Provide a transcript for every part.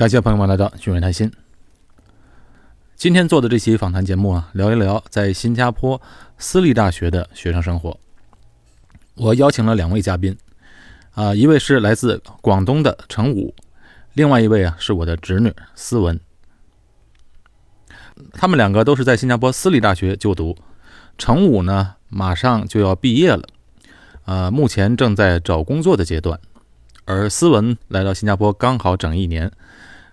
感谢朋友们来到俊伟谈心。今天做的这期访谈节目啊，聊一聊在新加坡私立大学的学生生活。我邀请了两位嘉宾，啊，一位是来自广东的程武，另外一位啊是我的侄女思文。他们两个都是在新加坡私立大学就读，程武呢马上就要毕业了，呃，目前正在找工作的阶段，而思文来到新加坡刚好整一年，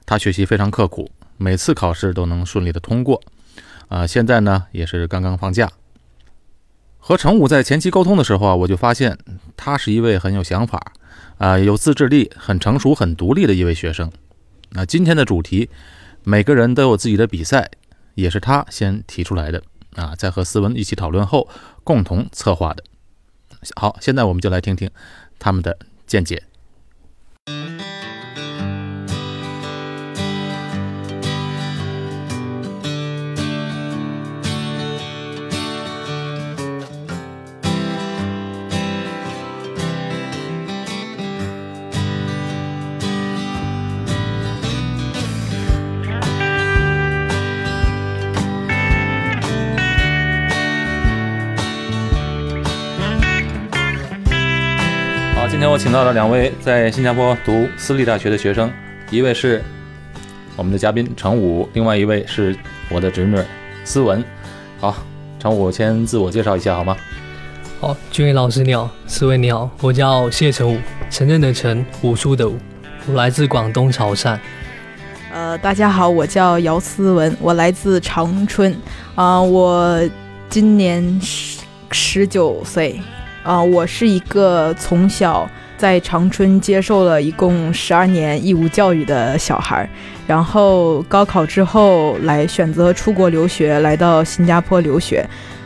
他学习非常刻苦，每次考试都能顺利的通过，啊，现在呢也是刚刚放假。和程武在前期沟通的时候啊，我就发现他是一位很有想法，啊，有自制力、很成熟、很独立的一位学生。那今天的主题，每个人都有自己的比赛。也是他先提出来的啊，在和思文一起讨论后共同策划的。好，现在我们就来听听他们的见解。我请到了两位在新加坡读私立大学的学生，一位是我们的嘉宾程武，另外一位是我的侄女思文。好，程武先自我介绍一下好吗？好，君伟老师你好，思文你好，我叫谢成武，承认的承，武术的武，我来自广东潮汕。呃，大家好，我叫姚思文，我来自长春。啊，我今年十十九岁。啊，我是一个从小在长春接受了一共十二年义务教育的小孩，然后高考之后来选择出国留学，来到新加坡留学。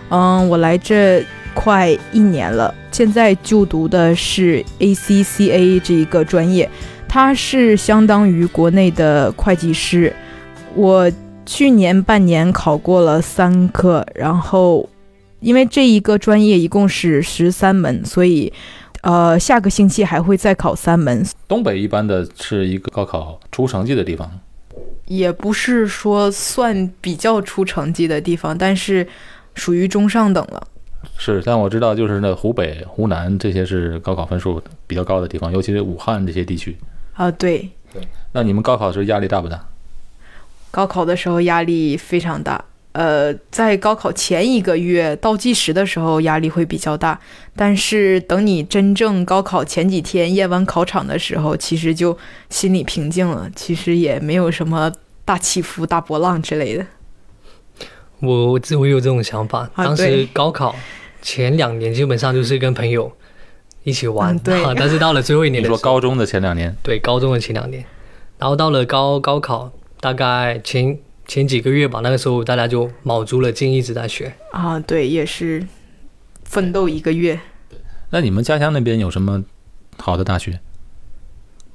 嗯，我来这快一年了，现在就读的是 ACCA 这一个专业，它是相当于国内的会计师。我去年半年考过了三科，然后。因为这一个专业一共是十三门，所以，呃，下个星期还会再考三门。东北一般的是一个高考出成绩的地方，也不是说算比较出成绩的地方，但是属于中上等了。是，但我知道就是那湖北、湖南这些是高考分数比较高的地方，尤其是武汉这些地区。啊，对。对。那你们高考时候压力大不大？高考的时候压力非常大。呃，在高考前一个月倒计时的时候，压力会比较大。但是等你真正高考前几天验完考场的时候，其实就心里平静了。其实也没有什么大起伏、大波浪之类的。我我有这种想法。当时高考前两年基本上就是跟朋友一起玩，对。但是到了最后一年，你说高中的前两年？对，高中的前两年。然后到了高高考，大概前。前几个月吧，那个时候大家就卯足了劲一直在学啊，对，也是奋斗一个月。那你们家乡那边有什么好的大学？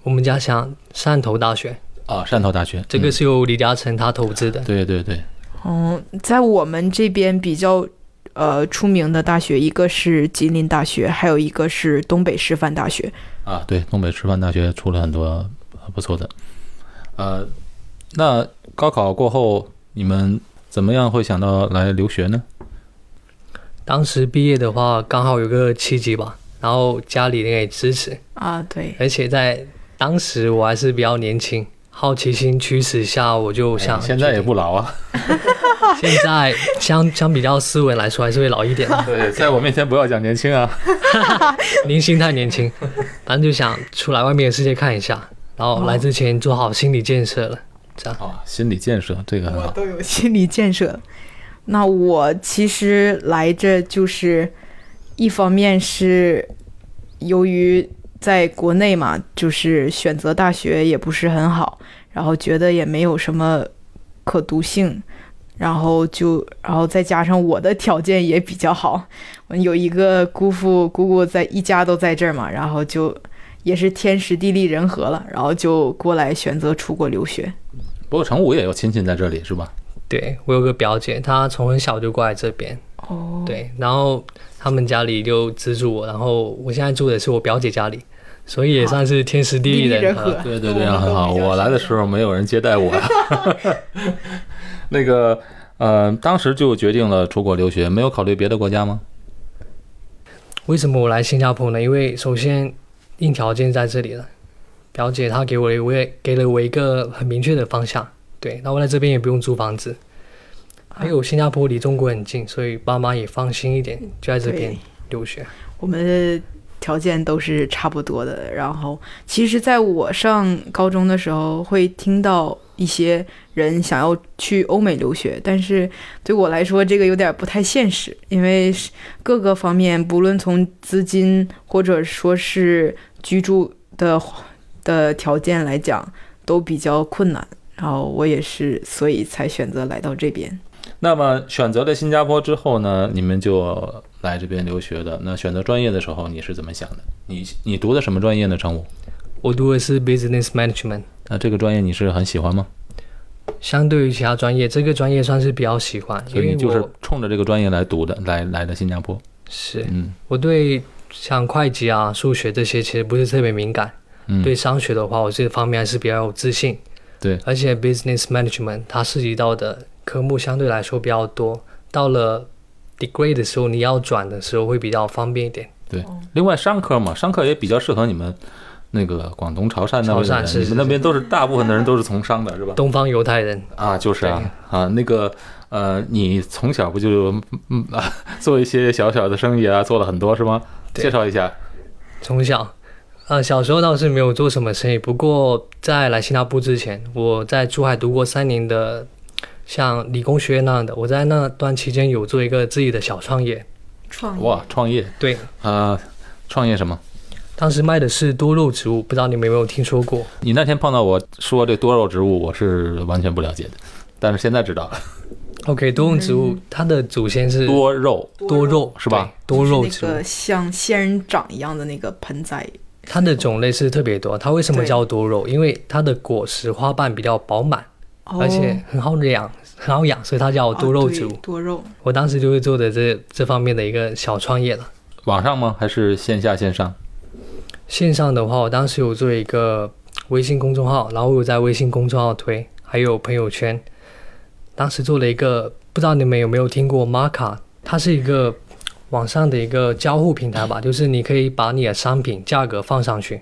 我们家乡汕头大学啊，汕头大学，这个是由李嘉诚他投资的。对对对。嗯，在我们这边比较呃出名的大学，一个是吉林大学，还有一个是东北师范大学。啊，对，东北师范大学出了很多不错的，呃。那高考过后，你们怎么样会想到来留学呢？当时毕业的话，刚好有个契机吧，然后家里人也支持啊，对。而且在当时我还是比较年轻，好奇心驱使下，我就想。现在也不老啊。现在相相比较斯文来说，还是会老一点。对，在我面前不要讲年轻啊。您心态年轻，反正就想出来外面的世界看一下，然后来之前做好心理建设了。这样啊，心理建设这个很好，都有心理建设。那我其实来这就是，一方面是由于在国内嘛，就是选择大学也不是很好，然后觉得也没有什么可读性，然后就然后再加上我的条件也比较好，我有一个姑父姑姑在一家都在这儿嘛，然后就也是天时地利人和了，然后就过来选择出国留学。不过成武也有亲戚在这里是吧？对我有个表姐，她从很小就过来这边。哦。对，然后他们家里就资助我，然后我现在住的是我表姐家里，所以也算是天时地利人人和和。对对对，很好。我来的时候没有人接待我。那个呃，当时就决定了出国留学，没有考虑别的国家吗？为什么我来新加坡呢？因为首先硬条件在这里了，表姐她给我我也给了我一个很明确的方向，对，那我在这边也不用租房子，还有新加坡离中国很近，所以爸妈也放心一点，就在这边留学。我们的条件都是差不多的。然后，其实在我上高中的时候，会听到一些人想要去欧美留学，但是对我来说，这个有点不太现实，因为各个方面，不论从资金或者说是居住的的条件来讲，都比较困难。然后我也是，所以才选择来到这边。那么选择了新加坡之后呢，你们就来这边留学的。那选择专业的时候，你是怎么想的？你你读的什么专业呢？程武？我读的是 Business Management，那这个专业你是很喜欢吗？相对于其他专业，这个专业算是比较喜欢，因为所以你就是冲着这个专业来读的，来来的新加坡。是嗯我对像会计啊、数学这些其实不是特别敏感。嗯，对商学的话，我这方面还是比较有自信。对而且 business management 它涉及到的科目相对来说比较多，到了 degree 的时候，你要转的时候会比较方便一点。对另外商科嘛，商科也比较适合你们那个广东潮汕那边你们那边都是大部分的人都是从商的，是吧？东方犹太人，啊，就是啊啊，那个呃，你从小不就嗯啊做一些小小的生意啊，做了很多是吗？介绍一下。从小，呃，小时候倒是没有做什么生意，不过在来新加坡之前，我在珠海读过三年的像理工学院那样的，我在那段期间有做一个自己的小创业。创哇，创业对，啊，创业什么？当时卖的是多肉植物，不知道你们有没有听说过？你那天碰到我说这多肉植物，我是完全不了解的，但是现在知道了，OK，多肉植物它的祖先是多肉多肉是吧？多肉植物就是那个，像仙人掌一样的那个盆栽。它的种类是特别多。它为什么叫多肉？因为它的果实花瓣比较饱满，而且很好养，很好养，所以它叫多肉植物。哦多肉。我当时就是做的这这方面的一个小创业了。网上吗？还是线下线上？线上的话，我当时有做一个微信公众号，然后我有在微信公众号推，还有朋友圈。当时做了一个，不知道你们有没有听过 Marka，它是一个网上的一个交互平台吧，就是你可以把你的商品价格放上去，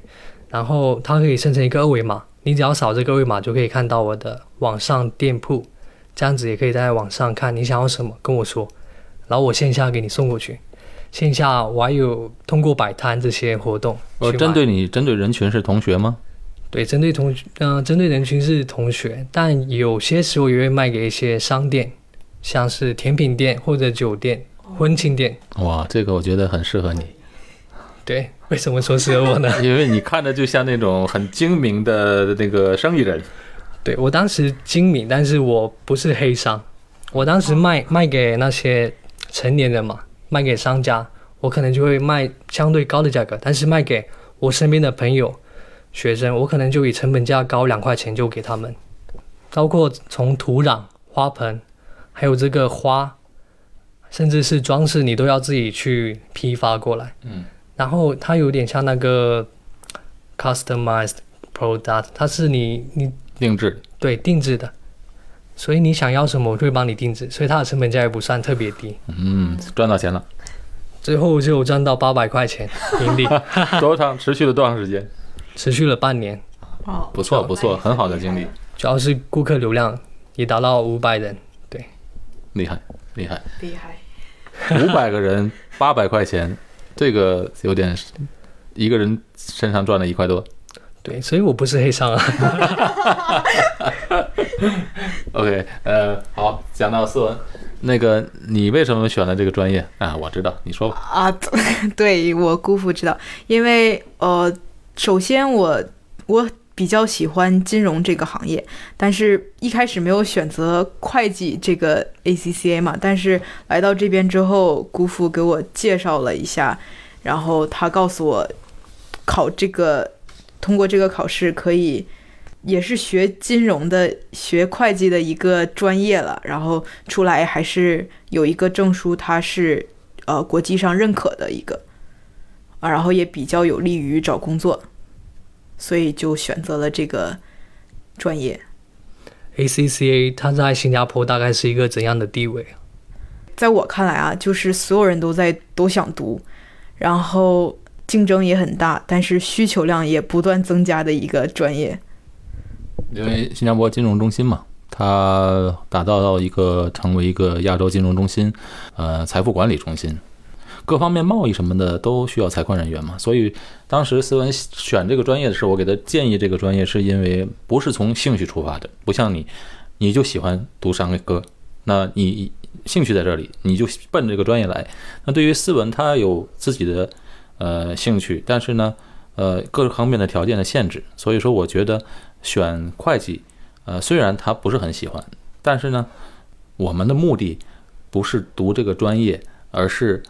然后它可以生成一个二维码，你只要扫这个二维码就可以看到我的网上店铺，这样子也可以在网上看你想要什么跟我说，然后我线下给你送过去。线下我还有通过摆摊这些活动去呃，针对你，针对人群是同学吗？对，针对同嗯、针对人群是同学，但有些时候也会卖给一些商店，像是甜品店或者酒店、婚庆店。哇，这个我觉得很适合你，对，为什么说适合我呢？因为你看着就像那种很精明的那个生意人。对我当时精明，但是我不是黑商，我当时卖卖给那些成年人嘛，卖给商家，我可能就会卖相对高的价格，但是卖给我身边的朋友、学生，我可能就以成本价高两块钱就给他们，包括从土壤、花盆，还有这个花，甚至是装饰，你都要自己去批发过来。嗯，然后它有点像那个 customized product，它是你你定制，对定制的，所以你想要什么，我就会帮你定制，所以它的成本价也不算特别低。嗯，赚到钱了。最后就赚到八百块钱盈利，多长？持续了多长时间？持续了半年，哦，不错，不错，很好的经历，主要是顾客流量也达到五百人。对厉害，厉害。厉害。五百个人，八百块钱，这个有点，一个人身上赚了一块多。对，所以我不是黑商啊。OK，呃，好，讲到斯文，那个你为什么选了这个专业啊？我知道，你说吧。啊，对我姑父知道，因为呃，首先我我比较喜欢金融这个行业，但是一开始没有选择会计这个 ACCA 嘛，但是来到这边之后，姑父给我介绍了一下，然后他告诉我，考这个通过这个考试可以。也是学金融的、学会计的一个专业了，然后出来还是有一个证书，它是呃国际上认可的一个，啊，然后也比较有利于找工作，所以就选择了这个专业。ACCA 它在新加坡大概是一个怎样的地位？在我看来啊，就是所有人都在都想读，然后竞争也很大，但是需求量也不断增加的一个专业。因为新加坡金融中心嘛，它打造到一个成为一个亚洲金融中心，呃，财富管理中心，各方面贸易什么的都需要财会人员嘛。所以当时思文选这个专业的时候，我给他建议这个专业，是因为不是从兴趣出发的，不像你，你就喜欢读商业科，那你兴趣在这里，你就奔这个专业来。那对于思文，他有自己的呃兴趣，但是呢，呃，各方面的条件的限制，所以说我觉得选会计，呃，虽然他不是很喜欢，但是呢，我们的目的不是读这个专业，而是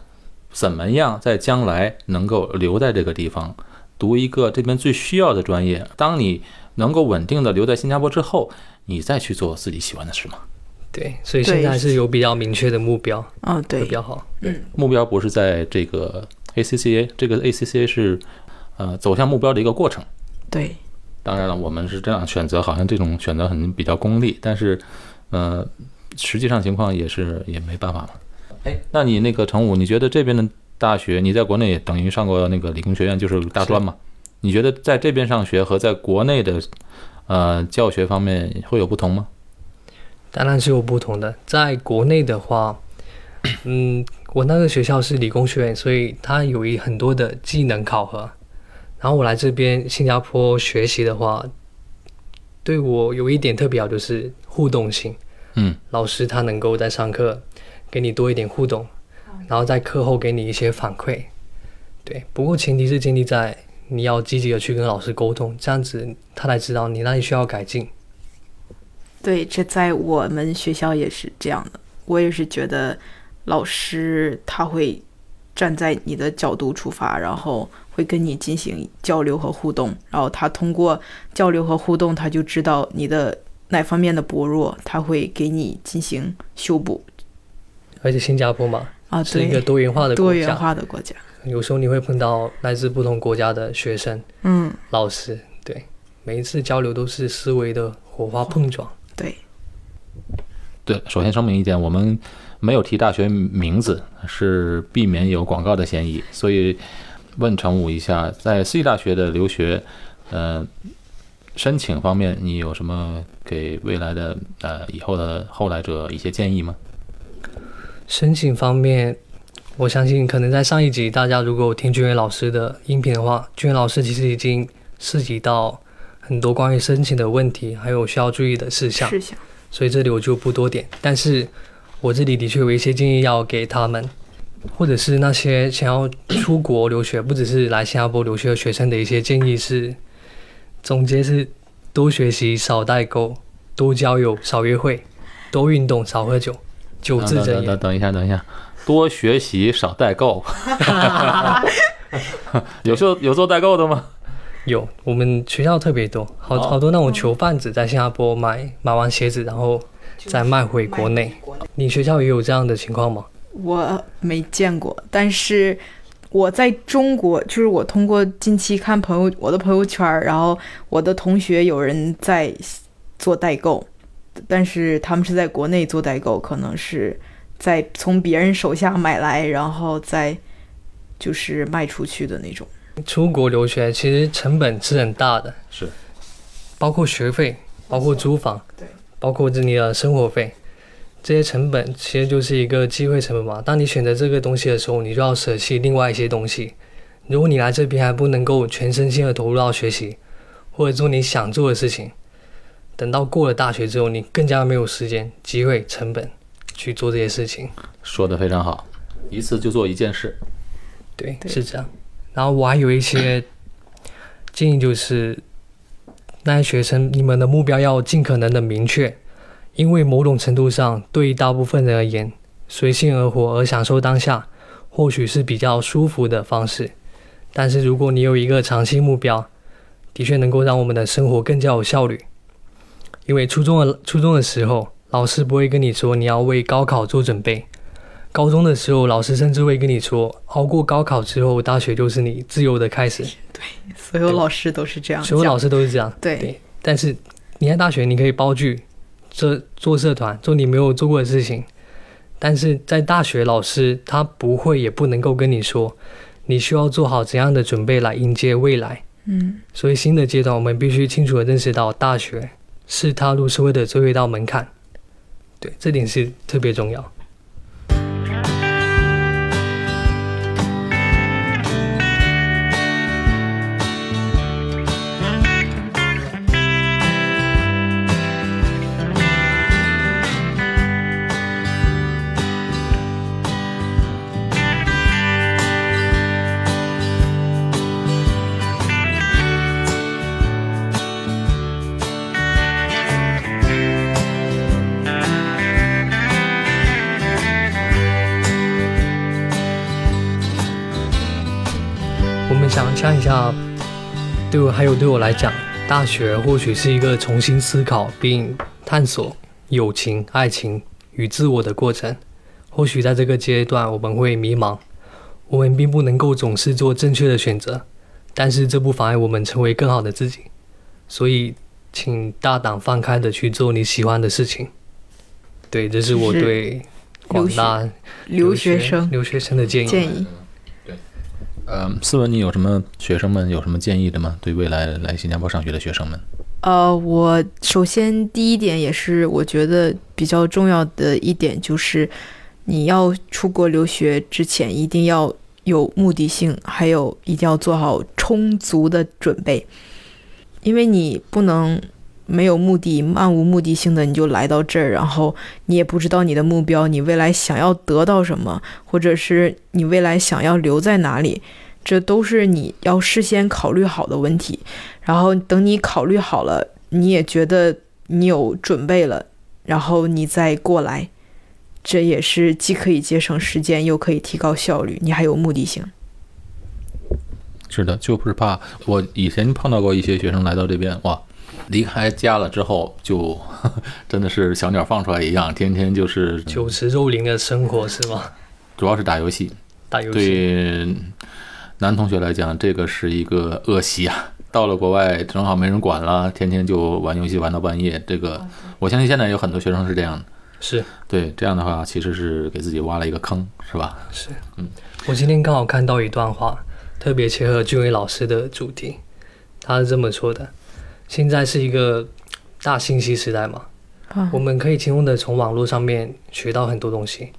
怎么样在将来能够留在这个地方，读一个这边最需要的专业。当你能够稳定的留在新加坡之后，你再去做自己喜欢的事嘛。对，所以现在是有比较明确的目标，嗯，会对比，较好。嗯目标不是在这个 ACCA，这个 ACCA 是呃走向目标的一个过程。对，当然了，我们是这样选择，好像这种选择很比较功利，但是，呃，实际上情况也是也没办法嘛。哎，那你那个程武，你觉得这边的大学，你在国内等于上过那个理工学院，就是大专嘛？你觉得在这边上学和在国内的呃教学方面会有不同吗？当然是有不同的。在国内的话，嗯，我那个学校是理工学院，所以它有一很多的技能考核。然后我来这边新加坡学习的话，对我有一点特别好，就是互动性。嗯，老师他能够在上课给你多一点互动，然后在课后给你一些反馈。对，不过前提是建立在你要积极的去跟老师沟通，这样子他才知道你哪里需要改进。对，这在我们学校也是这样的。我也是觉得老师他会站在你的角度出发，然后会跟你进行交流和互动，然后他通过交流和互动，他就知道你的哪方面的薄弱，他会给你进行修补而且新加坡嘛，啊。是一个，多元化的国家多元，化的国家，有时候你会碰到来自不同国家的学生、嗯，老师，对，每一次交流都是思维的火花碰撞。对，对，首先声明一点，我们没有提大学名字，是避免有广告的嫌疑。所以问程武一下，在私立大学的留学，呃，申请方面，你有什么给未来的呃以后的后来者一些建议吗？申请方面，我相信可能在上一集大家如果听君伟老师的音频的话，君伟老师其实已经涉及到很多关于申请的问题，还有需要注意的事项。事项，所以这里我就不多点。但是我这里的确有一些建议要给他们，或者是那些想要出国留学，不只是来新加坡留学的学生的一些建议是：总结是多学习，少代沟，多交友，少约会，多运动，少喝酒，九字真言等等等。一下，等一下，多学习，少代购。有做有做代购的吗？有，我们学校特别多，好哦好多那种球贩子在新加坡买买完鞋子，然后再卖回国内。你学校也有这样的情况吗？我没见过，但是我在中国，就是我通过近期看朋友我的朋友圈，然后我的同学有人在做代购，但是他们是在国内做代购，可能是在从别人手下买来，然后再就是卖出去的那种。出国留学其实成本是很大的，是，包括学费，包括租房，对，包括这里的生活费，这些成本其实就是一个机会成本嘛。当你选择这个东西的时候，你就要舍弃另外一些东西。如果你来这边还不能够全身心的投入到学习，或者做你想做的事情，等到过了大学之后，你更加没有时间、机会、成本去做这些事情。说的非常好，一次就做一件事。对，对是这样。然后我还有一些建议，就是那些学生，你们的目标要尽可能的明确，因为某种程度上，对于大部分人而言，随性而活而享受当下，或许是比较舒服的方式。但是如果你有一个长期目标，的确能够让我们的生活更加有效率。因为初中的初中的时候，老师不会跟你说你要为高考做准备，高中的时候，老师甚至会跟你说，熬过高考之后，大学就是你自由的开始。对所有老师都是这样，所有老师都是这样。对对，但是你在大学，你可以包剧、做做社团、做你没有做过的事情，但是在大学，老师他不会也不能够跟你说，你需要做好怎样的准备来迎接未来。嗯，所以新的阶段，我们必须清楚的认识到，大学是踏入社会的最后一道门槛。对，这点是特别重要。想象一下，对我还有对我来讲，大学或许是一个重新思考并探索友情、爱情与自我的过程。或许在这个阶段我们会迷茫，我们并不能够总是做正确的选择，但是这不妨碍我们成为更好的自己。所以，请大胆放开的去做你喜欢的事情。对，这是我对广大留学生留学生的建议。建议。呃，思文，你有什么学生们有什么建议的吗？对未来来新加坡上学的学生们？呃，我首先第一点也是我觉得比较重要的一点，就是你要出国留学之前一定要有目的性，还有一定要做好充足的准备，因为你不能没有目的、漫无目的性的你就来到这儿，然后你也不知道你的目标，你未来想要得到什么，或者是你未来想要留在哪里，这都是你要事先考虑好的问题。然后等你考虑好了，你也觉得你有准备了，然后你再过来，这也是既可以节省时间，又可以提高效率，你还有目的性。是的，就不是怕。我以前碰到过一些学生来到这边，哇，离开家了之后就 真的是小鸟放出来一样，天天就是酒池肉林的生活是吗？主要是打游戏。打游戏。对男同学来讲，这个是一个恶习啊。到了国外正好没人管了，天天就玩游戏玩到半夜。这个我相信现在有很多学生是这样的。是对这样的话，其实是给自己挖了一个坑，是吧？是，嗯，我今天刚好看到一段话，特别切合俊伟老师的主题。他是这么说的：现在是一个大信息时代嘛，啊我们可以轻松的从网络上面学到很多东西，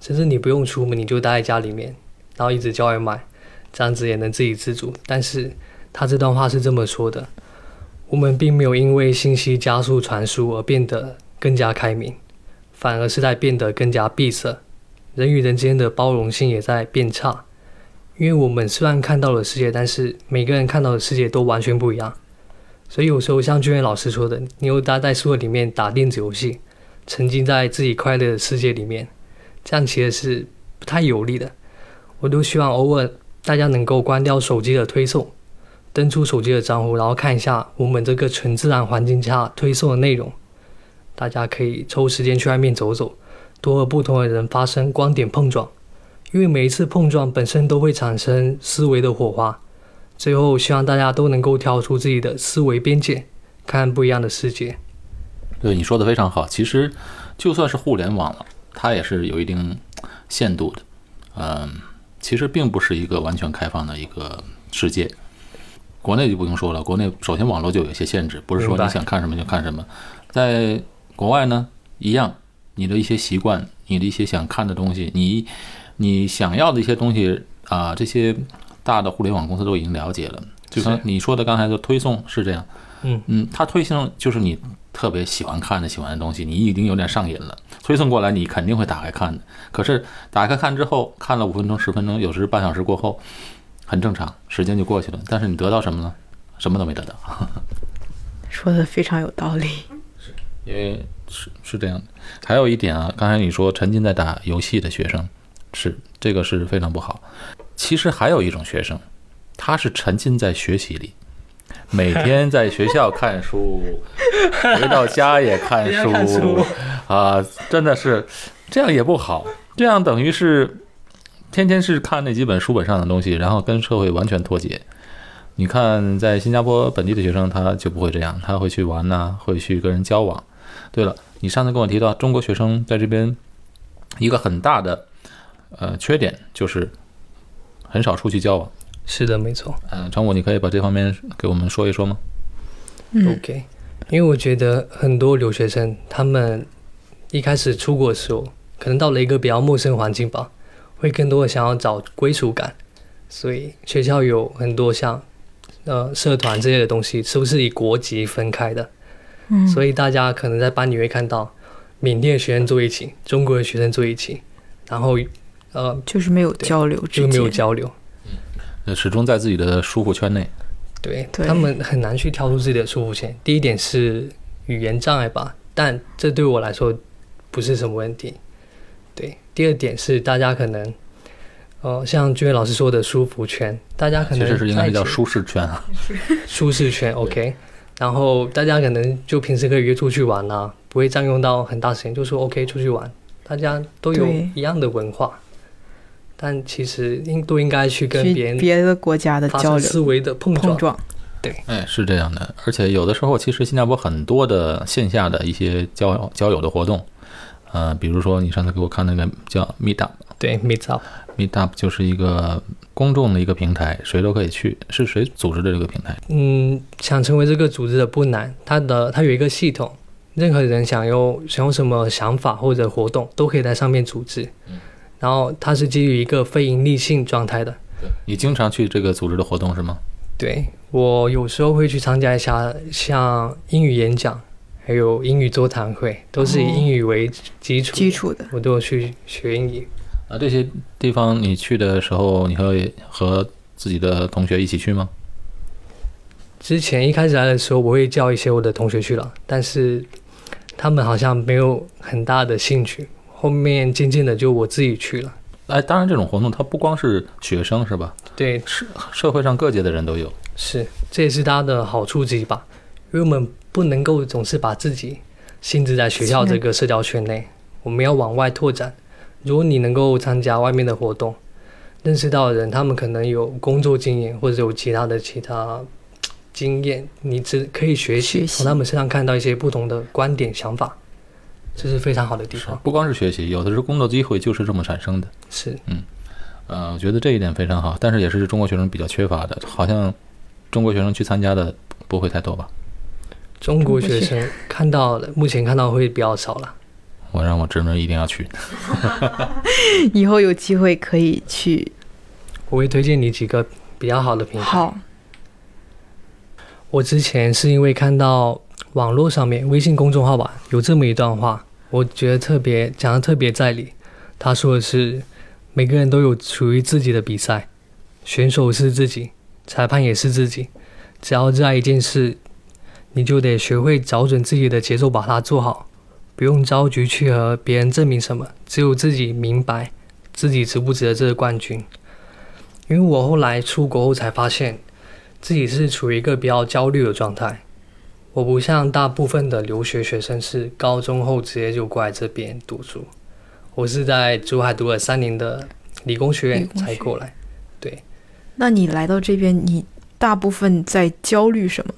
甚至你不用出门，你就待在家里面，然后一直叫外卖，这样子也能自给自足。但是他这段话是这么说的：我们并没有因为信息加速传输而变得更加开明，反而是在变得更加闭塞。人与人之间的包容性也在变差，因为我们虽然看到了世界，但是每个人看到的世界都完全不一样。所以有时候像俊元老师说的，你又待在宿舍里面打电子游戏，沉浸在自己快乐的世界里面，这样其实是不太有利的。我都希望偶尔大家能够关掉手机的推送，登出手机的账户，然后看一下我们这个纯自然环境下推送的内容。大家可以抽时间去外面走走，多和不同的人发生观点碰撞，因为每一次碰撞本身都会产生思维的火花。最后，希望大家都能够跳出自己的思维边界，看不一样的世界。对你说的非常好。其实就算是互联网了，它也是有一定限度的。嗯，其实并不是一个完全开放的一个世界。国内就不用说了，国内首先网络就有一些限制，不是说你想看什么就看什么。在国外呢，一样，你的一些习惯，你的一些想看的东西，你你想要的一些东西啊、这些大的互联网公司都已经了解了。就像你说的刚才的推送是这样，嗯嗯，它推送就是你特别喜欢看的、喜欢的东西，你已经有点上瘾了。推送过来，你肯定会打开看的。可是打开看之后，看了五分钟、十分钟，有时半小时过后，很正常，时间就过去了。但是你得到什么呢？什么都没得到，说的非常有道理。是因为是是这样的。还有一点啊，刚才你说沉浸在打游戏的学生，是这个是非常不好。其实还有一种学生，他是沉浸在学习里，每天在学校看书，回到家也看书啊，真的是这样也不好。这样等于是天天是看那几本书本上的东西，然后跟社会完全脱节。你看，在新加坡本地的学生他就不会这样，他会去玩呐、会去跟人交往。对了，你上次跟我提到中国学生在这边一个很大的呃缺点就是很少出去交往。是的，没错。呃，张武，你可以把这方面给我们说一说吗？嗯 OK，因为我觉得很多留学生他们一开始出国的时候，可能到了一个比较陌生环境吧，会更多的想要找归属感，所以学校有很多像呃社团这类的东西，是不是以国籍分开的？嗯，所以大家可能在班里会看到缅甸学生坐一起，中国的学生坐一起，然后呃就是没有交流之就间，没有交流。呃，始终在自己的舒服圈内。对对他们很难去跳出自己的舒服圈。第一点是语言障碍吧，但这对我来说不是什么问题。对，第二点是大家可能，呃，像君伟老师说的舒服圈，大家可能其实是应该是叫舒适圈啊。舒适圈，OK。然后大家可能就平时可以约出去玩啊，不会占用到很大时间，就说 OK 出去玩，大家都有一样的文化，但其实应都应该去跟别人别的国家的交流思维的碰撞。碰撞，哎，是这样的，而且有的时候，其实新加坡很多的线下的一些交交友的活动，呃，比如说你上次给我看那个叫 Meet Up，对，Meet Up，Meet Up。就是一个公众的一个平台，谁都可以去。是谁组织的这个平台？嗯，想成为这个组织的不难，它的它有一个系统，任何人想有想有什么想法或者活动，都可以在上面组织。然后它是基于一个非盈利性状态的。你经常去这个组织的活动是吗？对我有时候会去参加一下像英语演讲，还有英语座谈会，都是以哦英语为基础。基础的，我都有去学英语。啊，这些地方你去的时候，你会和自己的同学一起去吗？之前一开始来的时候，我会叫一些我的同学去了，但是他们好像没有很大的兴趣。后面渐渐的就我自己去了。哎，当然这种活动它不光是学生是吧？对，社社会上各界的人都有。是，这也是它的好处之一吧。因为我们不能够总是把自己限制在学校这个社交圈内，我们要往外拓展。如果你能够参加外面的活动，认识到的人，他们可能有工作经验或者有其他的其他经验，你只可以学习，学习从他们身上看到一些不同的观点想法，这是非常好的地方。不光是学习，有的时候工作机会就是这么产生的。是，嗯呃，我觉得这一点非常好，但是也是中国学生比较缺乏的，好像中国学生去参加的不会太多吧？中国学生看到的，目前看到会比较少了。我让我侄女一定要去。以后有机会可以去。我会推荐你几个比较好的平台。好，我之前是因为看到网络上面微信公众号吧有这么一段话，我觉得特别讲的特别在理。他说的是，每个人都有属于自己的比赛，选手是自己，裁判也是自己。只要热爱一件事，你就得学会找准自己的节奏，把它做好，不用着急去和别人证明什么，只有自己明白自己值不值得这个冠军。因为我后来出国后才发现，自己是处于一个比较焦虑的状态。我不像大部分的留学学生是高中后直接就过来这边读书，我是在珠海读了三年的理工学院才过来。对那你来到这边，你大部分在焦虑什么？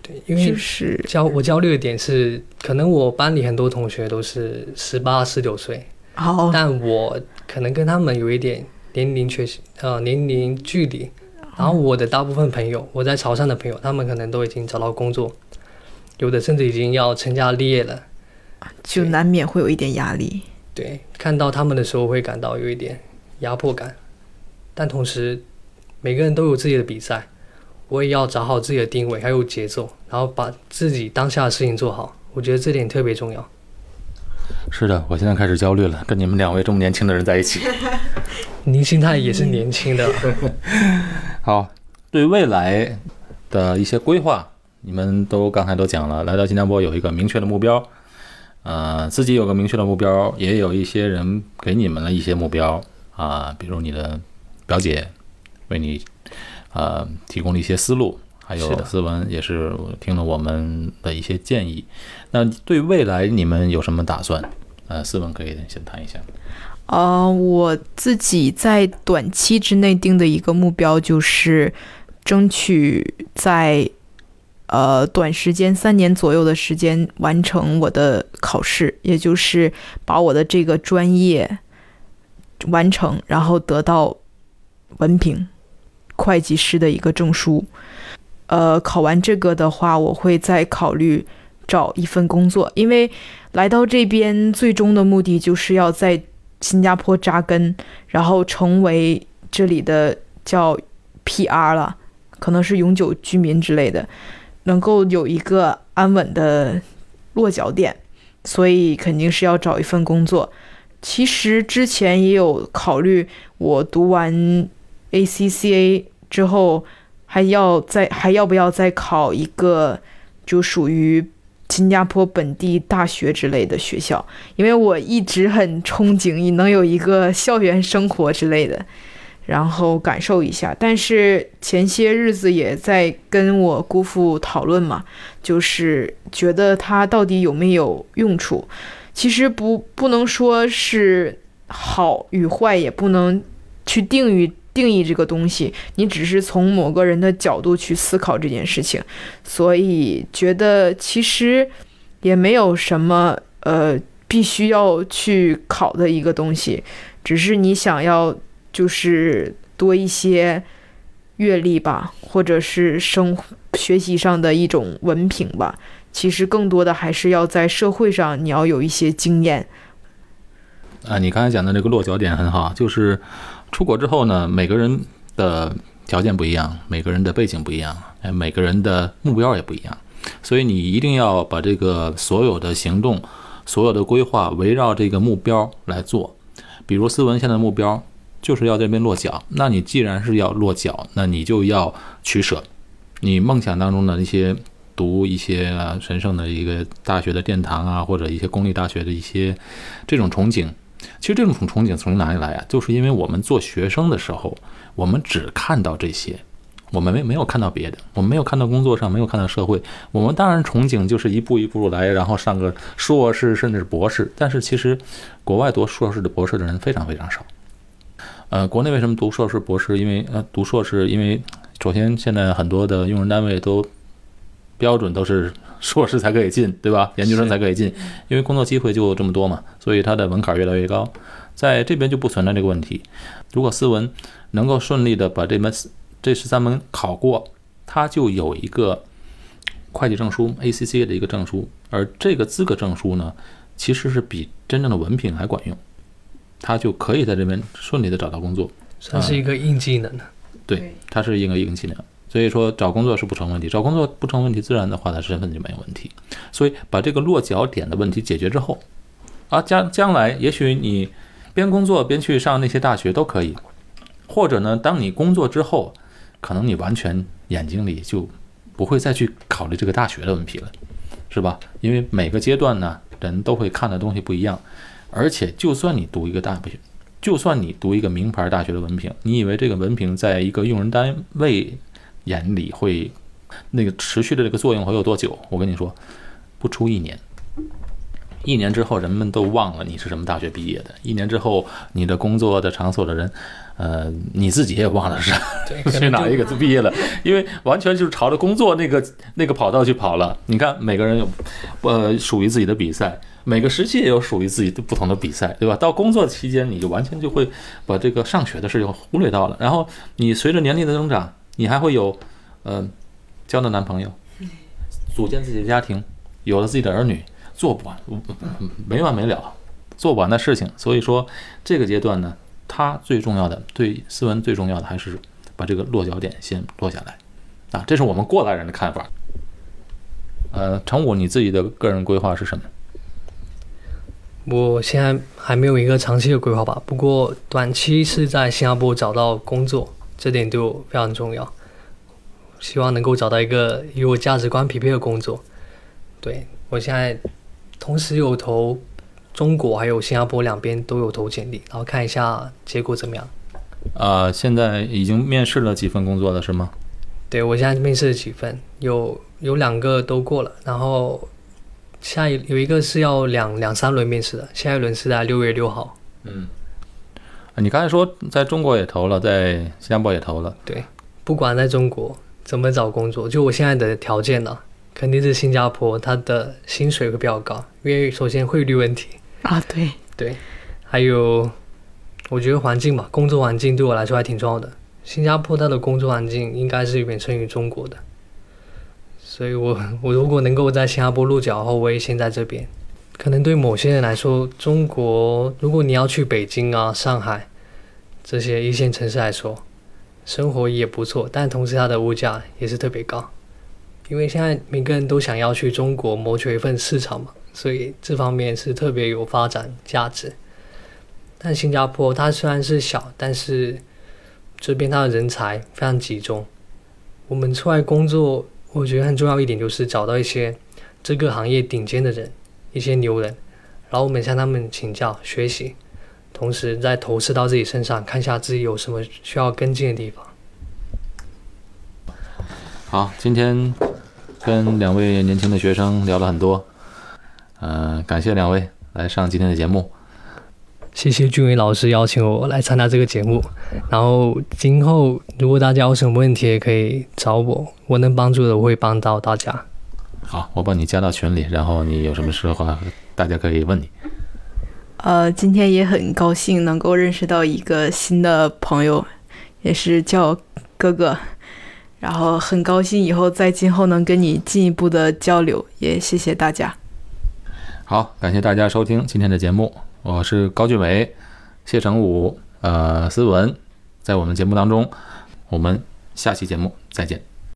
对，因为就是焦我焦虑的点是，可能我班里很多同学都是十八、十九岁，哦，但我可能跟他们有一点年龄确实呃年龄距离。然后我的大部分朋友，我在潮汕的朋友，他们可能都已经找到工作，有的甚至已经要成家立业了。就难免会有一点压力。对，看到他们的时候会感到有一点压迫感，但同时每个人都有自己的比赛，我也要找好自己的定位还有节奏，然后把自己当下的事情做好。我觉得这点特别重要。是的，我现在开始焦虑了，跟你们两位这么年轻的人在一起。您心态也是年轻的 好，对未来的一些规划，你们都刚才都讲了，来到新加坡有一个明确的目标，呃，自己有个明确的目标，也有一些人给你们了一些目标啊、比如你的表姐为你呃提供了一些思路，还有思文也是听了我们的一些建议。那对未来你们有什么打算？呃，思文可以先谈一下。呃，我自己在短期之内定的一个目标就是争取在呃短时间三年左右的时间完成我的考试，也就是把我的这个专业完成，然后得到文凭会计师的一个证书。呃，考完这个的话，我会再考虑找一份工作，因为来到这边最终的目的就是要在新加坡扎根，然后成为这里的叫 PR 了，可能是永久居民之类的，能够有一个安稳的落脚点，所以肯定是要找一份工作。其实之前也有考虑，我读完 ACCA 之后。还要再还要不要再考一个，就属于新加坡本地大学之类的学校？因为我一直很憧憬能有一个校园生活之类的，然后感受一下。但是前些日子也在跟我姑父讨论嘛，就是觉得它到底有没有用处？其实不不能说是好与坏，也不能去定义。定义这个东西，你只是从某个人的角度去思考这件事情，所以觉得其实也没有什么呃必须要去考的一个东西，只是你想要就是多一些阅历吧，或者是生学习上的一种文凭吧。其实更多的还是要在社会上你要有一些经验。啊，你刚才讲的这个落脚点很好，就是。出国之后呢，每个人的条件不一样，每个人的背景不一样，哎，每个人的目标也不一样，所以你一定要把这个所有的行动、所有的规划围绕这个目标来做。比如思文现在目标就是要在这边落脚，那你既然是要落脚，那你就要取舍你梦想当中的那些读一些神圣的一个大学的殿堂啊，或者一些公立大学的一些这种憧憬。其实这种憧憬从哪里来啊？就是因为我们做学生的时候，我们只看到这些，我们没没有看到别的，我们没有看到工作上，没有看到社会。我们当然憧憬就是一步一步来，然后上个硕士甚至是博士。但是其实，国外读硕士的博士的人非常非常少。呃，国内为什么读硕士博士？因为呃，读硕士，因为首先现在很多的用人单位都标准都是。硕士才可以进，对吧？研究生才可以进，因为工作机会就这么多嘛，所以它的门槛越来越高。在这边就不存在这个问题。如果思文能够顺利的把这门这十三门考过，他就有一个会计证书 ACCA 的一个证书，而这个资格证书呢，其实是比真正的文凭还管用，他就可以在这边顺利的找到工作，算是一个硬技能对，它是一个硬技能。所以说找工作是不成问题，找工作不成问题，自然的话，他身份就没有问题。所以把这个落脚点的问题解决之后，啊，将将来也许你边工作边去上那些大学都可以，或者呢，当你工作之后，可能你完全眼睛里就不会再去考虑这个大学的问题了，是吧？因为每个阶段呢，人都会看的东西不一样，而且就算你读一个大学，就算你读一个名牌大学的文凭，你以为这个文凭在一个用人单位？眼里会那个持续的这个作用会有多久？我跟你说，不出一年，一年之后人们都忘了你是什么大学毕业的。一年之后，你的工作的场所的人，呃，你自己也忘了是 去哪一个 毕业了，因为完全就是朝着工作那个那个跑道去跑了。你看，每个人有呃属于自己的比赛，每个时期也有属于自己的不同的比赛，对吧？到工作期间，你就完全就会把这个上学的事情忽略到了。然后你随着年龄的增长。你还会有，呃，交的男朋友，组建自己的家庭，有了自己的儿女，做不完，没完没了，做不完的事情。所以说，这个阶段呢，他最重要的，对思文最重要的还是把这个落脚点先落下来，啊，这是我们过来人的看法。呃，程武，你自己的个人规划是什么？我现在还没有一个长期的规划吧，不过短期是在新加坡找到工作。这点对我非常重要，希望能够找到一个与我价值观匹配的工作。对我现在同时有投中国还有新加坡两边都有投简历，然后看一下结果怎么样。呃，现在已经面试了几份工作了是吗？对我现在面试了几份，有有两个都过了，然后下一有一个是要两两三轮面试的，下一轮是在六月六号。嗯，你刚才说在中国也投了，在新加坡也投了，对不管在中国怎么找工作，就我现在的条件呢、肯定是新加坡，它的薪水会比较高，因为首先汇率问题，啊，对，对，还有我觉得环境吧，工作环境对我来说还挺重要的。新加坡它的工作环境应该是远胜于中国的，所以我我如果能够在新加坡落脚后，我也先在这边。可能对某些人来说，中国如果你要去北京啊、上海这些一线城市来说，生活也不错，但同时它的物价也是特别高，因为现在每个人都想要去中国谋求一份市场嘛，所以这方面是特别有发展价值。但新加坡它虽然是小，但是这边它的人才非常集中。我们出来工作，我觉得很重要一点就是找到一些这个行业顶尖的人，一些牛人，然后我们向他们请教学习，同时再投射到自己身上，看一下自己有什么需要跟进的地方。好，今天跟两位年轻的学生聊了很多，嗯、感谢两位来上今天的节目。谢谢俊伟老师邀请我来参加这个节目，然后今后如果大家有什么问题，也可以找我，我能帮助的我会帮到大家。好，我把你加到群里，然后你有什么事的话，大家可以问你。呃，今天也很高兴能够认识到一个新的朋友，也是叫哥哥，然后很高兴以后在今后能跟你进一步的交流，也谢谢大家。好，感谢大家收听今天的节目，我是高俊伟、谢成武、呃思文，在我们节目当中，我们下期节目再见。